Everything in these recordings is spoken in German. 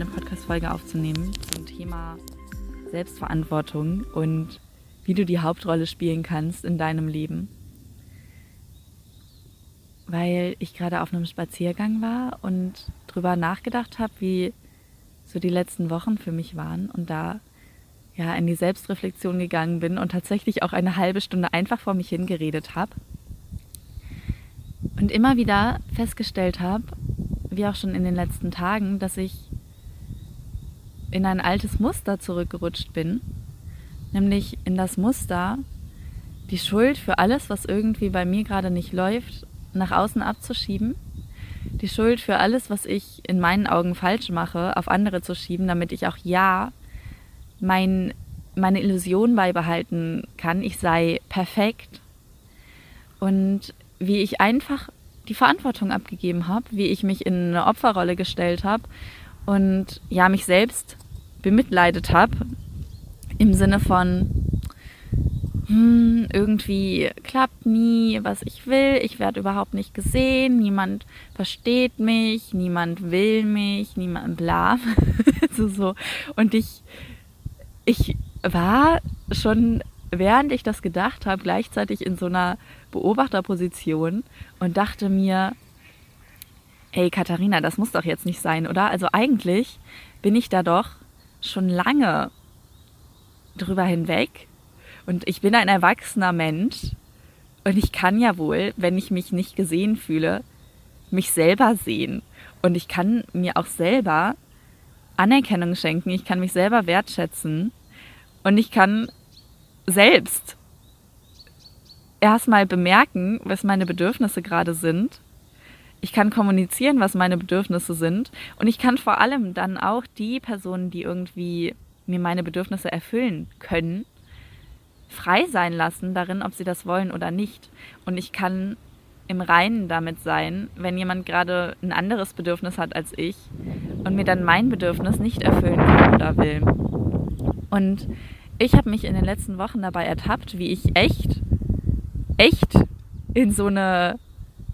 eine Podcast-Folge aufzunehmen zum Thema Selbstverantwortung und wie du die Hauptrolle spielen kannst in deinem Leben. Weil ich gerade auf einem Spaziergang war und drüber nachgedacht habe, wie so die letzten Wochen für mich waren und da ja in die Selbstreflexion gegangen bin und tatsächlich auch eine halbe Stunde einfach vor mich hingeredet habe und immer wieder festgestellt habe, wie auch schon in den letzten Tagen, dass ich in ein altes Muster zurückgerutscht bin, nämlich in das Muster, die Schuld für alles, was irgendwie bei mir gerade nicht läuft, nach außen abzuschieben, die Schuld für alles, was ich in meinen Augen falsch mache, auf andere zu schieben, damit ich auch ja mein, meine Illusion beibehalten kann, ich sei perfekt. Und wie ich einfach die Verantwortung abgegeben habe, wie ich mich in eine Opferrolle gestellt habe und ja, mich selbst bemitleidet habe im Sinne von, hm, irgendwie klappt nie, was ich will, ich werde überhaupt nicht gesehen, niemand versteht mich, niemand will mich, niemand bla. so, so. Und ich, ich war schon, während ich das gedacht habe, gleichzeitig in so einer Beobachterposition und dachte mir, ey Katharina, das muss doch jetzt nicht sein, oder? Also eigentlich bin ich da doch schon lange drüber hinweg und ich bin ein erwachsener Mensch und ich kann ja wohl, wenn ich mich nicht gesehen fühle, mich selber sehen und ich kann mir auch selber Anerkennung schenken, ich kann mich selber wertschätzen und ich kann selbst erstmal bemerken, was meine Bedürfnisse gerade sind. Ich kann kommunizieren, was meine Bedürfnisse sind. Und ich kann vor allem dann auch die Personen, die irgendwie mir meine Bedürfnisse erfüllen können, frei sein lassen darin, ob sie das wollen oder nicht. Und ich kann im Reinen damit sein, wenn jemand gerade ein anderes Bedürfnis hat als ich und mir dann mein Bedürfnis nicht erfüllen kann oder will. Und ich habe mich in den letzten Wochen dabei ertappt, wie ich echt echt in so eine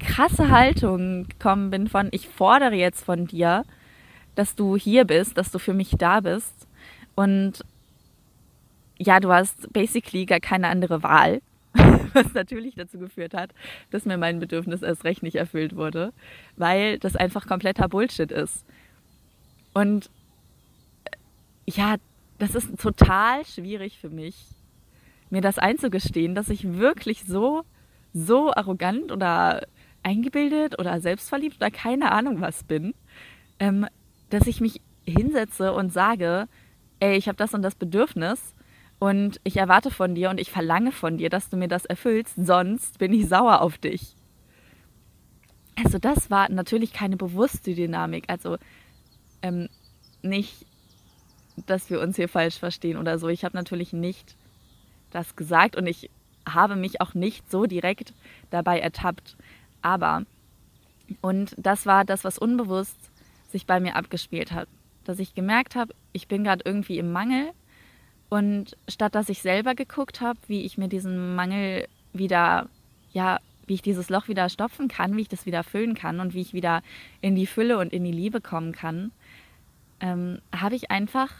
krasse Haltung gekommen bin von, ich fordere jetzt von dir, dass du hier bist, dass du für mich da bist. Und ja, du hast basically gar keine andere Wahl, was natürlich dazu geführt hat, dass mir mein Bedürfnis erst recht nicht erfüllt wurde, weil das einfach kompletter Bullshit ist. Und äh, ja, das ist total schwierig für mich, mir das einzugestehen, dass ich wirklich so, so arrogant oder eingebildet oder selbstverliebt oder keine Ahnung was bin, ähm, dass ich mich hinsetze und sage, ey, ich habe das und das Bedürfnis und ich erwarte von dir und ich verlange von dir, dass du mir das erfüllst, sonst bin ich sauer auf dich. Also das war natürlich keine bewusste Dynamik, also ähm, nicht, dass wir uns hier falsch verstehen oder so. Ich habe natürlich nicht das gesagt und ich habe mich auch nicht so direkt dabei ertappt. Aber, und das war das, was unbewusst sich bei mir abgespielt hat, dass ich gemerkt habe, ich bin gerade irgendwie im Mangel und statt dass ich selber geguckt habe, wie ich mir diesen Mangel wieder, ja, wie ich dieses Loch wieder stopfen kann, wie ich das wieder füllen kann und wie ich wieder in die Fülle und in die Liebe kommen kann, ähm, habe ich einfach,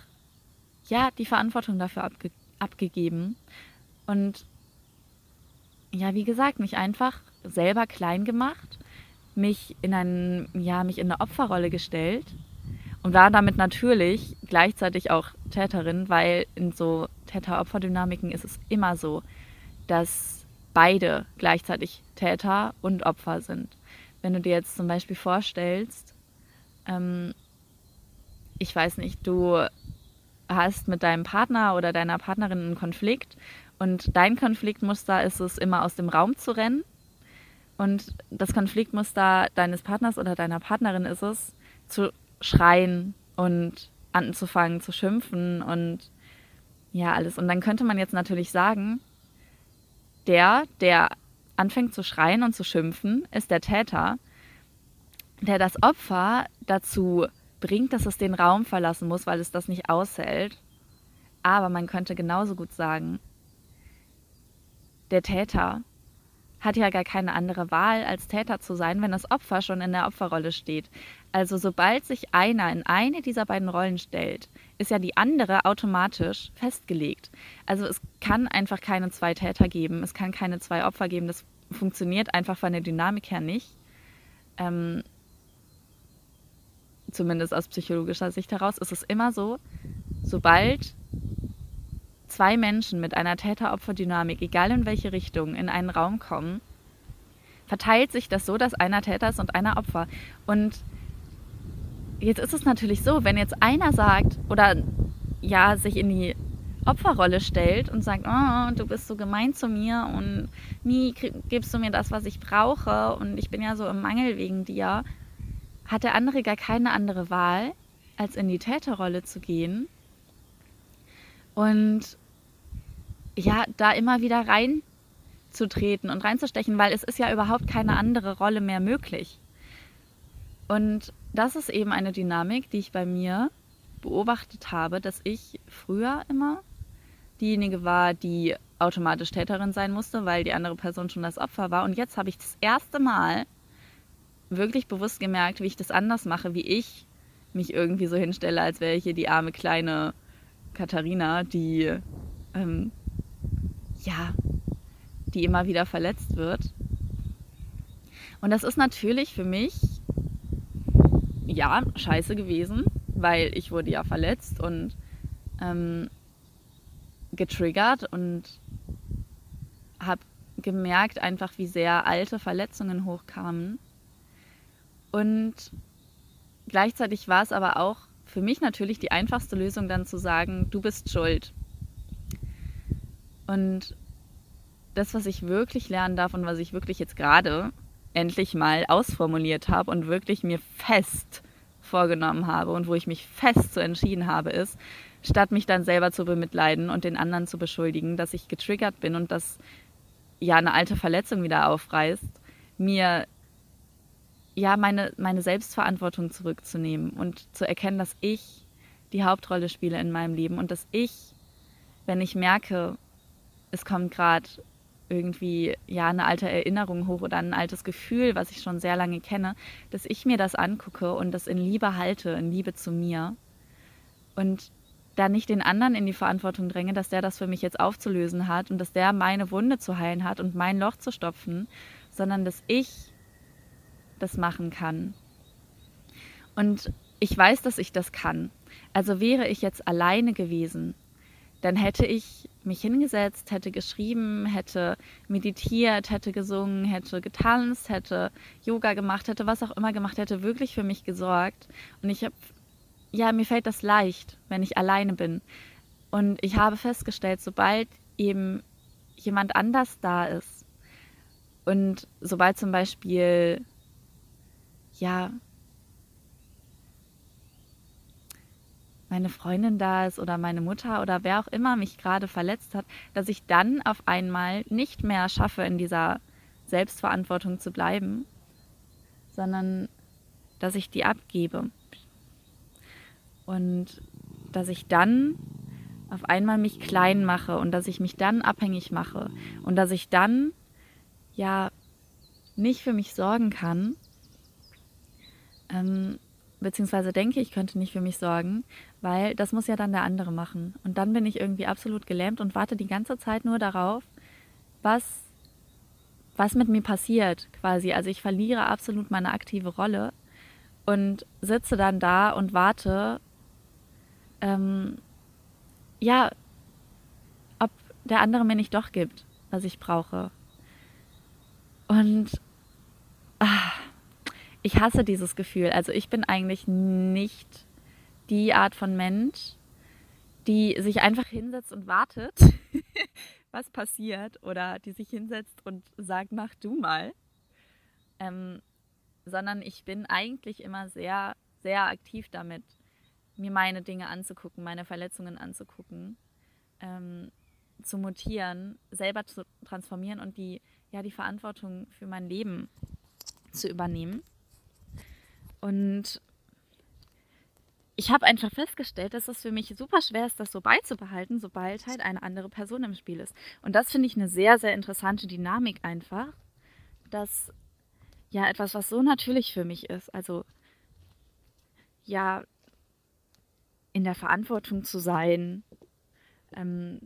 ja, die Verantwortung dafür abge abgegeben. Und ja, wie gesagt, mich einfach selber klein gemacht, mich in einen, ja, mich in eine Opferrolle gestellt und war damit natürlich gleichzeitig auch Täterin, weil in so Täter-Opfer-Dynamiken ist es immer so, dass beide gleichzeitig Täter und Opfer sind. Wenn du dir jetzt zum Beispiel vorstellst, ähm, ich weiß nicht, du hast mit deinem Partner oder deiner Partnerin einen Konflikt und dein Konfliktmuster ist es, immer aus dem Raum zu rennen. Und das Konfliktmuster deines Partners oder deiner Partnerin ist es, zu schreien und anzufangen zu schimpfen und ja, alles. Und dann könnte man jetzt natürlich sagen, der, der anfängt zu schreien und zu schimpfen, ist der Täter, der das Opfer dazu bringt, dass es den Raum verlassen muss, weil es das nicht aushält. Aber man könnte genauso gut sagen, der Täter hat ja gar keine andere Wahl, als Täter zu sein, wenn das Opfer schon in der Opferrolle steht. Also sobald sich einer in eine dieser beiden Rollen stellt, ist ja die andere automatisch festgelegt. Also es kann einfach keine zwei Täter geben, es kann keine zwei Opfer geben. Das funktioniert einfach von der Dynamik her nicht. Ähm, zumindest aus psychologischer Sicht heraus ist es immer so, sobald zwei Menschen mit einer Täter-Opfer-Dynamik, egal in welche Richtung, in einen Raum kommen, verteilt sich das so, dass einer Täter ist und einer Opfer. Und jetzt ist es natürlich so, wenn jetzt einer sagt oder ja sich in die Opferrolle stellt und sagt, oh, du bist so gemein zu mir und nie gibst du mir das, was ich brauche und ich bin ja so im Mangel wegen dir, hat der andere gar keine andere Wahl, als in die Täterrolle zu gehen und ja, da immer wieder reinzutreten und reinzustechen, weil es ist ja überhaupt keine andere Rolle mehr möglich. Und das ist eben eine Dynamik, die ich bei mir beobachtet habe, dass ich früher immer diejenige war, die automatisch Täterin sein musste, weil die andere Person schon das Opfer war. Und jetzt habe ich das erste Mal wirklich bewusst gemerkt, wie ich das anders mache, wie ich mich irgendwie so hinstelle, als wäre ich hier die arme kleine Katharina, die ähm, ja, die immer wieder verletzt wird. Und das ist natürlich für mich ja scheiße gewesen, weil ich wurde ja verletzt und ähm, getriggert und habe gemerkt einfach, wie sehr alte Verletzungen hochkamen. Und gleichzeitig war es aber auch für mich natürlich die einfachste Lösung dann zu sagen, du bist schuld. Und das, was ich wirklich lernen darf und was ich wirklich jetzt gerade endlich mal ausformuliert habe und wirklich mir fest vorgenommen habe und wo ich mich fest so entschieden habe, ist, statt mich dann selber zu bemitleiden und den anderen zu beschuldigen, dass ich getriggert bin und dass ja eine alte Verletzung wieder aufreißt, mir ja, meine, meine Selbstverantwortung zurückzunehmen und zu erkennen, dass ich die Hauptrolle spiele in meinem Leben und dass ich, wenn ich merke, es kommt gerade irgendwie ja eine alte Erinnerung hoch oder ein altes Gefühl, was ich schon sehr lange kenne, dass ich mir das angucke und das in Liebe halte, in Liebe zu mir und da nicht den anderen in die Verantwortung dränge, dass der das für mich jetzt aufzulösen hat und dass der meine Wunde zu heilen hat und mein Loch zu stopfen, sondern dass ich das machen kann. Und ich weiß, dass ich das kann. Also wäre ich jetzt alleine gewesen, dann hätte ich mich hingesetzt, hätte geschrieben, hätte meditiert, hätte gesungen, hätte getanzt, hätte Yoga gemacht, hätte was auch immer gemacht, hätte wirklich für mich gesorgt. Und ich habe, ja, mir fällt das leicht, wenn ich alleine bin. Und ich habe festgestellt, sobald eben jemand anders da ist und sobald zum Beispiel ja, meine Freundin da ist oder meine Mutter oder wer auch immer mich gerade verletzt hat, dass ich dann auf einmal nicht mehr schaffe, in dieser Selbstverantwortung zu bleiben, sondern dass ich die abgebe. Und dass ich dann auf einmal mich klein mache und dass ich mich dann abhängig mache und dass ich dann ja nicht für mich sorgen kann, ähm, beziehungsweise denke, ich könnte nicht für mich sorgen, weil das muss ja dann der andere machen. Und dann bin ich irgendwie absolut gelähmt und warte die ganze Zeit nur darauf, was, was mit mir passiert quasi. Also ich verliere absolut meine aktive Rolle und sitze dann da und warte, ähm, ja, ob der andere mir nicht doch gibt, was ich brauche. Und ah, ich hasse dieses Gefühl. Also ich bin eigentlich nicht die Art von Mensch, die sich einfach hinsetzt und wartet, was passiert, oder die sich hinsetzt und sagt, mach du mal. Ähm, sondern ich bin eigentlich immer sehr, sehr aktiv damit, mir meine Dinge anzugucken, meine Verletzungen anzugucken, ähm, zu mutieren, selber zu transformieren und die, ja, die Verantwortung für mein Leben zu übernehmen. Und ich habe einfach festgestellt, dass es für mich super schwer ist, das so beizubehalten, sobald halt eine andere Person im Spiel ist. Und das finde ich eine sehr, sehr interessante Dynamik einfach, dass ja etwas, was so natürlich für mich ist, also ja in der Verantwortung zu sein, ähm,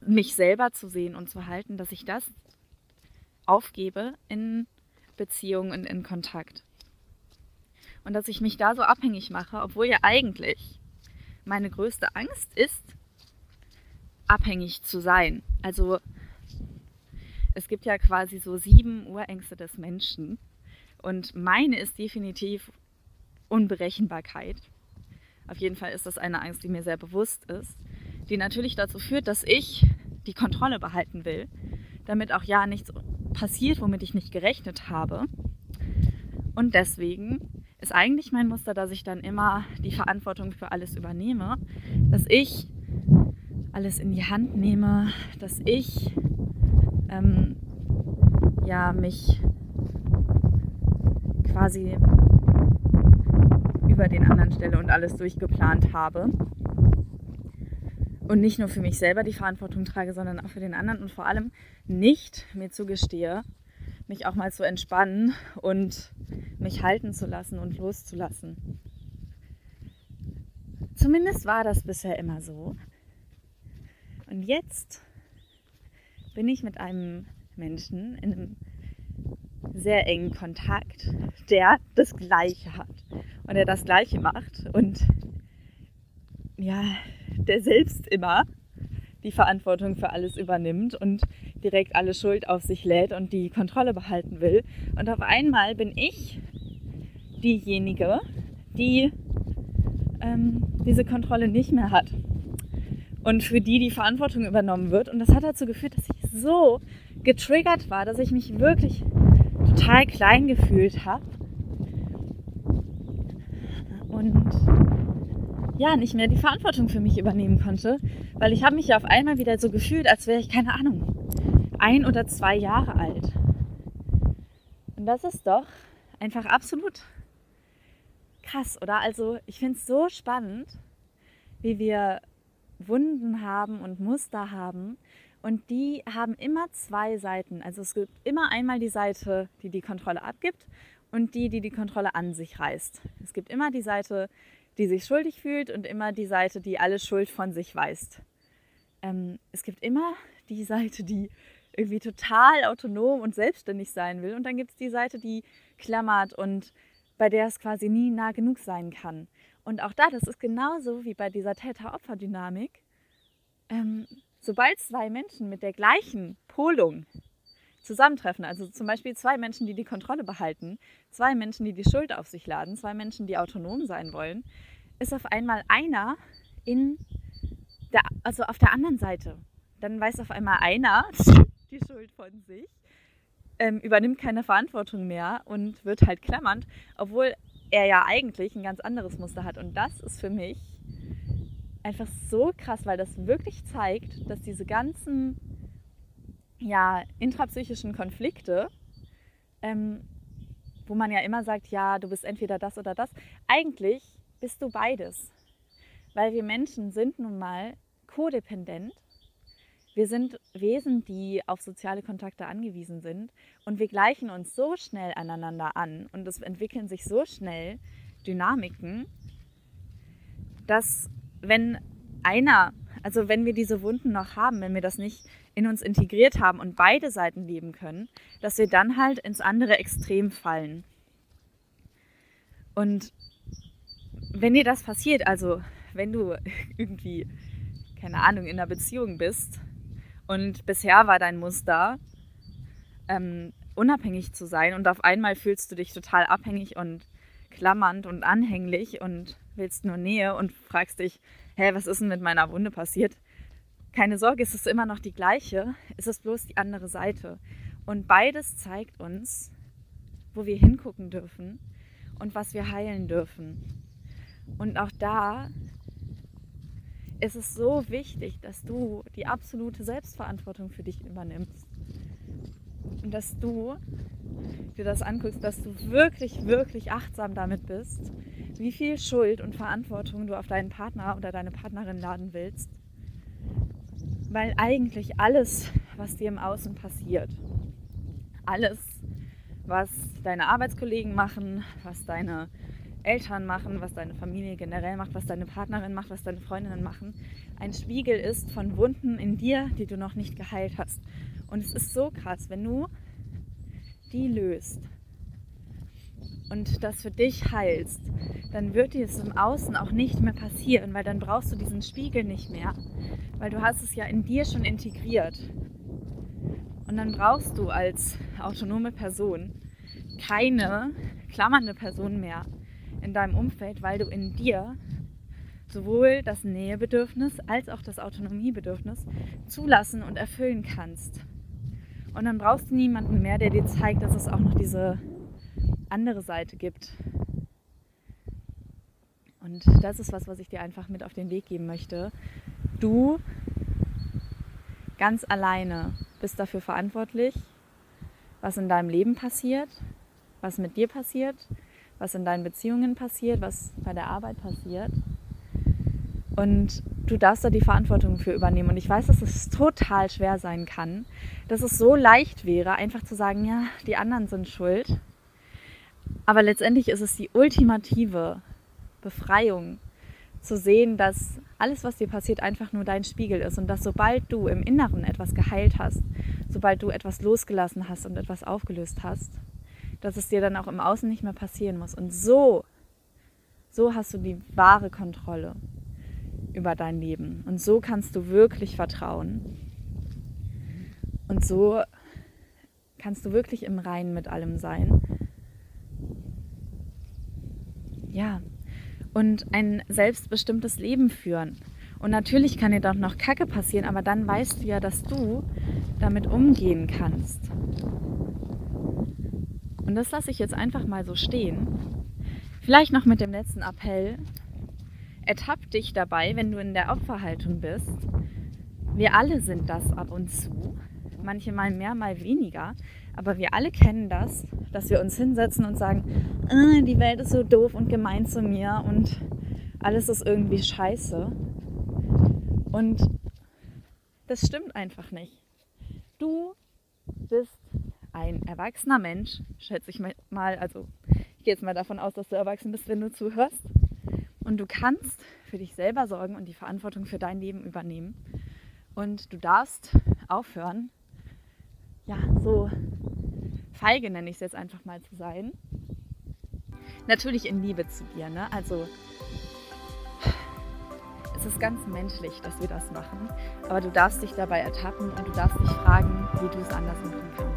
mich selber zu sehen und zu halten, dass ich das aufgebe in Beziehungen und in Kontakt. Und dass ich mich da so abhängig mache, obwohl ja eigentlich meine größte Angst ist, abhängig zu sein. Also es gibt ja quasi so sieben Urängste des Menschen. Und meine ist definitiv Unberechenbarkeit. Auf jeden Fall ist das eine Angst, die mir sehr bewusst ist, die natürlich dazu führt, dass ich die Kontrolle behalten will, damit auch ja nichts passiert, womit ich nicht gerechnet habe. Und deswegen ist eigentlich mein Muster, dass ich dann immer die Verantwortung für alles übernehme, dass ich alles in die Hand nehme, dass ich ähm, ja mich quasi über den anderen stelle und alles durchgeplant habe und nicht nur für mich selber die Verantwortung trage, sondern auch für den anderen und vor allem nicht mir zugestehe, mich auch mal zu entspannen und mich halten zu lassen und loszulassen. Zumindest war das bisher immer so. Und jetzt bin ich mit einem Menschen in einem sehr engen Kontakt, der das Gleiche hat und der das Gleiche macht und ja, der selbst immer die Verantwortung für alles übernimmt und direkt alle Schuld auf sich lädt und die Kontrolle behalten will. Und auf einmal bin ich diejenige, die ähm, diese Kontrolle nicht mehr hat und für die die Verantwortung übernommen wird. Und das hat dazu geführt, dass ich so getriggert war, dass ich mich wirklich total klein gefühlt habe. Und ja, nicht mehr die Verantwortung für mich übernehmen konnte, weil ich habe mich ja auf einmal wieder so gefühlt, als wäre ich, keine Ahnung, ein oder zwei Jahre alt. Und das ist doch einfach absolut krass, oder? Also ich finde es so spannend, wie wir Wunden haben und Muster haben. Und die haben immer zwei Seiten. Also es gibt immer einmal die Seite, die die Kontrolle abgibt und die, die die Kontrolle an sich reißt. Es gibt immer die Seite, die sich schuldig fühlt und immer die Seite, die alle Schuld von sich weist. Ähm, es gibt immer die Seite, die irgendwie total autonom und selbstständig sein will. Und dann gibt es die Seite, die klammert und bei der es quasi nie nah genug sein kann. Und auch da, das ist genauso wie bei dieser Täter-Opfer-Dynamik. Ähm, sobald zwei Menschen mit der gleichen Polung zusammentreffen, also zum Beispiel zwei Menschen, die die Kontrolle behalten, zwei Menschen, die die Schuld auf sich laden, zwei Menschen, die autonom sein wollen, ist auf einmal einer in der, also auf der anderen Seite. Dann weiß auf einmal einer die Schuld von sich, ähm, übernimmt keine Verantwortung mehr und wird halt klammernd, obwohl er ja eigentlich ein ganz anderes Muster hat. Und das ist für mich einfach so krass, weil das wirklich zeigt, dass diese ganzen ja, intrapsychischen Konflikte, ähm, wo man ja immer sagt, ja, du bist entweder das oder das, eigentlich bist du beides. Weil wir Menschen sind nun mal kodependent. Wir sind Wesen, die auf soziale Kontakte angewiesen sind und wir gleichen uns so schnell aneinander an und es entwickeln sich so schnell Dynamiken, dass wenn einer, also wenn wir diese Wunden noch haben, wenn wir das nicht in uns integriert haben und beide Seiten leben können, dass wir dann halt ins andere Extrem fallen. Und wenn dir das passiert, also wenn du irgendwie, keine Ahnung, in einer Beziehung bist und bisher war dein Muster, ähm, unabhängig zu sein und auf einmal fühlst du dich total abhängig und klammernd und anhänglich und willst nur Nähe und fragst dich, hä, was ist denn mit meiner Wunde passiert? Keine Sorge, es ist immer noch die gleiche, es ist bloß die andere Seite. Und beides zeigt uns, wo wir hingucken dürfen und was wir heilen dürfen. Und auch da ist es so wichtig, dass du die absolute Selbstverantwortung für dich übernimmst. Und dass du dir das anguckst, dass du wirklich, wirklich achtsam damit bist, wie viel Schuld und Verantwortung du auf deinen Partner oder deine Partnerin laden willst. Weil eigentlich alles, was dir im Außen passiert, alles, was deine Arbeitskollegen machen, was deine Eltern machen, was deine Familie generell macht, was deine Partnerin macht, was deine Freundinnen machen, ein Spiegel ist von Wunden in dir, die du noch nicht geheilt hast. Und es ist so krass, wenn du die löst und das für dich heilst, dann wird dir es im Außen auch nicht mehr passieren, weil dann brauchst du diesen Spiegel nicht mehr, weil du hast es ja in dir schon integriert. Und dann brauchst du als autonome Person keine klammernde Person mehr in deinem Umfeld, weil du in dir sowohl das Nähebedürfnis als auch das Autonomiebedürfnis zulassen und erfüllen kannst. Und dann brauchst du niemanden mehr, der dir zeigt, dass es auch noch diese andere Seite gibt. Und das ist was, was ich dir einfach mit auf den Weg geben möchte. Du ganz alleine bist dafür verantwortlich, was in deinem Leben passiert, was mit dir passiert, was in deinen Beziehungen passiert, was bei der Arbeit passiert. Und du darfst da die Verantwortung für übernehmen. Und ich weiß, dass es total schwer sein kann, dass es so leicht wäre, einfach zu sagen, ja, die anderen sind schuld. Aber letztendlich ist es die ultimative Befreiung, zu sehen, dass alles, was dir passiert, einfach nur dein Spiegel ist und dass sobald du im Inneren etwas geheilt hast, sobald du etwas losgelassen hast und etwas aufgelöst hast, dass es dir dann auch im Außen nicht mehr passieren muss. Und so, so hast du die wahre Kontrolle über dein Leben. Und so kannst du wirklich vertrauen. Und so kannst du wirklich im Reinen mit allem sein. Ja, und ein selbstbestimmtes Leben führen. Und natürlich kann dir doch noch Kacke passieren, aber dann weißt du ja, dass du damit umgehen kannst. Und das lasse ich jetzt einfach mal so stehen. Vielleicht noch mit dem letzten Appell. Ertapp dich dabei, wenn du in der Opferhaltung bist. Wir alle sind das ab und zu. Manche mal mehr, mal weniger. Aber wir alle kennen das, dass wir uns hinsetzen und sagen, äh, die Welt ist so doof und gemein zu mir und alles ist irgendwie scheiße. Und das stimmt einfach nicht. Du bist ein erwachsener Mensch, schätze ich mal, also ich gehe jetzt mal davon aus, dass du erwachsen bist, wenn du zuhörst. Und du kannst für dich selber sorgen und die Verantwortung für dein Leben übernehmen. Und du darfst aufhören, ja, so feige nenne ich es jetzt einfach mal zu sein. Natürlich in Liebe zu dir, ne? Also es ist ganz menschlich, dass wir das machen. Aber du darfst dich dabei ertappen und du darfst dich fragen, wie du es anders machen kannst.